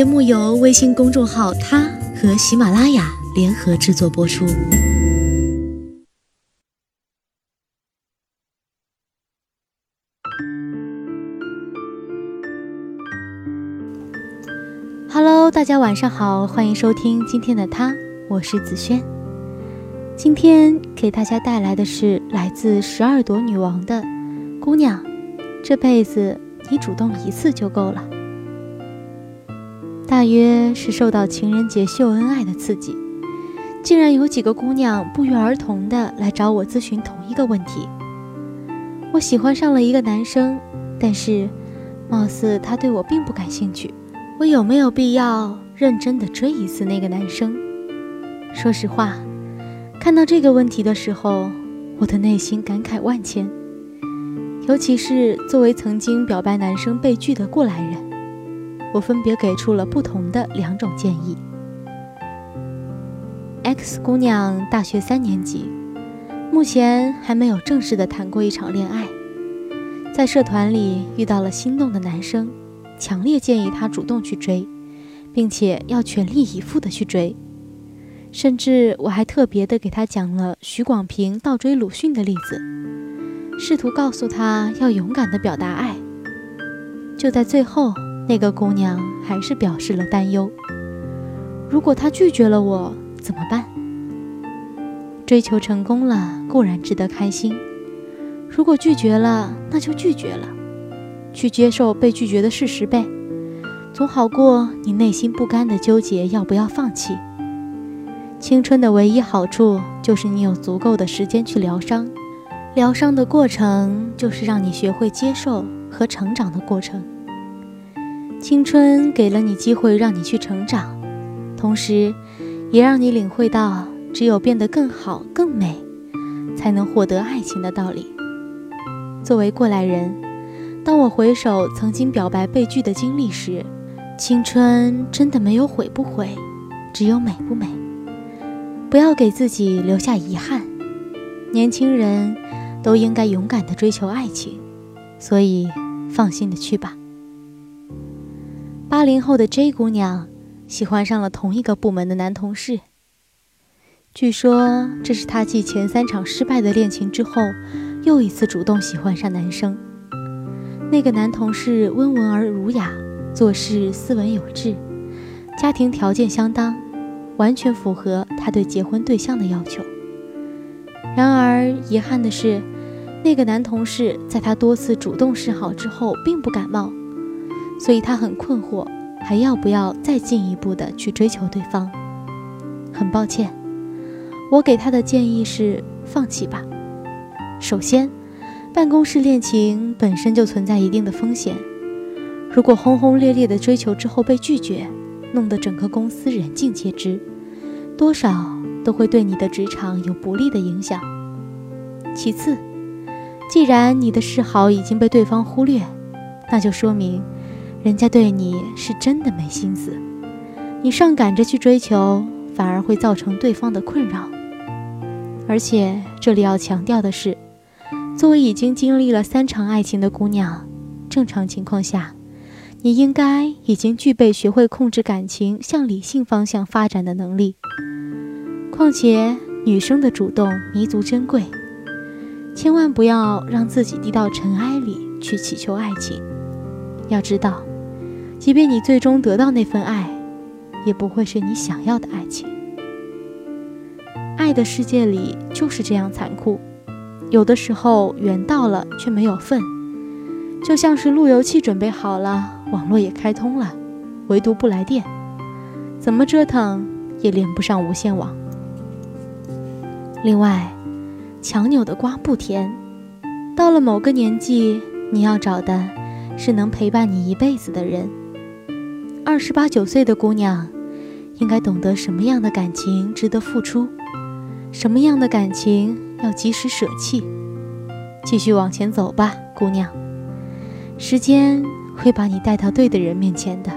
节目由微信公众号“他”和喜马拉雅联合制作播出。Hello，大家晚上好，欢迎收听今天的他，我是子轩。今天给大家带来的是来自十二朵女王的姑娘，这辈子你主动一次就够了。大约是受到情人节秀恩爱的刺激，竟然有几个姑娘不约而同的来找我咨询同一个问题。我喜欢上了一个男生，但是貌似他对我并不感兴趣。我有没有必要认真的追一次那个男生？说实话，看到这个问题的时候，我的内心感慨万千。尤其是作为曾经表白男生被拒的过来人。我分别给出了不同的两种建议。X 姑娘大学三年级，目前还没有正式的谈过一场恋爱，在社团里遇到了心动的男生，强烈建议她主动去追，并且要全力以赴的去追，甚至我还特别的给她讲了许广平倒追鲁迅的例子，试图告诉她要勇敢的表达爱。就在最后。那个姑娘还是表示了担忧。如果他拒绝了我怎么办？追求成功了固然值得开心，如果拒绝了，那就拒绝了，去接受被拒绝的事实呗，总好过你内心不甘的纠结要不要放弃。青春的唯一好处就是你有足够的时间去疗伤，疗伤的过程就是让你学会接受和成长的过程。青春给了你机会，让你去成长，同时，也让你领会到，只有变得更好、更美，才能获得爱情的道理。作为过来人，当我回首曾经表白被拒的经历时，青春真的没有悔不悔，只有美不美。不要给自己留下遗憾。年轻人都应该勇敢地追求爱情，所以放心的去吧。八零后的 J 姑娘喜欢上了同一个部门的男同事。据说这是她继前三场失败的恋情之后，又一次主动喜欢上男生。那个男同事温文而儒雅，做事斯文有致，家庭条件相当，完全符合她对结婚对象的要求。然而遗憾的是，那个男同事在她多次主动示好之后，并不感冒。所以他很困惑，还要不要再进一步的去追求对方？很抱歉，我给他的建议是放弃吧。首先，办公室恋情本身就存在一定的风险，如果轰轰烈烈的追求之后被拒绝，弄得整个公司人尽皆知，多少都会对你的职场有不利的影响。其次，既然你的示好已经被对方忽略，那就说明。人家对你是真的没心思，你上赶着去追求，反而会造成对方的困扰。而且这里要强调的是，作为已经经历了三场爱情的姑娘，正常情况下，你应该已经具备学会控制感情向理性方向发展的能力。况且女生的主动弥足珍贵，千万不要让自己低到尘埃里去祈求爱情。要知道。即便你最终得到那份爱，也不会是你想要的爱情。爱的世界里就是这样残酷，有的时候缘到了却没有份，就像是路由器准备好了，网络也开通了，唯独不来电，怎么折腾也连不上无线网。另外，强扭的瓜不甜，到了某个年纪，你要找的是能陪伴你一辈子的人。二十八九岁的姑娘，应该懂得什么样的感情值得付出，什么样的感情要及时舍弃。继续往前走吧，姑娘，时间会把你带到对的人面前的。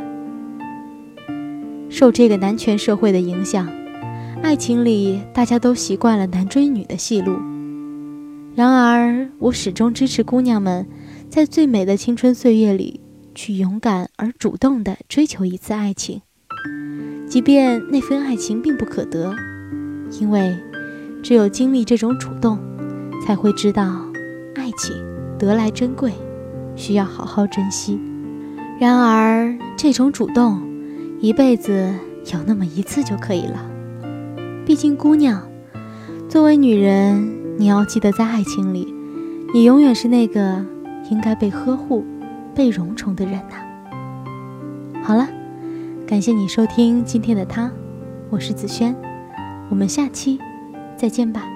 受这个男权社会的影响，爱情里大家都习惯了男追女的戏路。然而，我始终支持姑娘们在最美的青春岁月里。去勇敢而主动地追求一次爱情，即便那份爱情并不可得，因为只有经历这种主动，才会知道爱情得来珍贵，需要好好珍惜。然而，这种主动，一辈子有那么一次就可以了。毕竟，姑娘，作为女人，你要记得，在爱情里，你永远是那个应该被呵护、被荣宠的人呐。好了，感谢你收听今天的他，我是子轩，我们下期再见吧。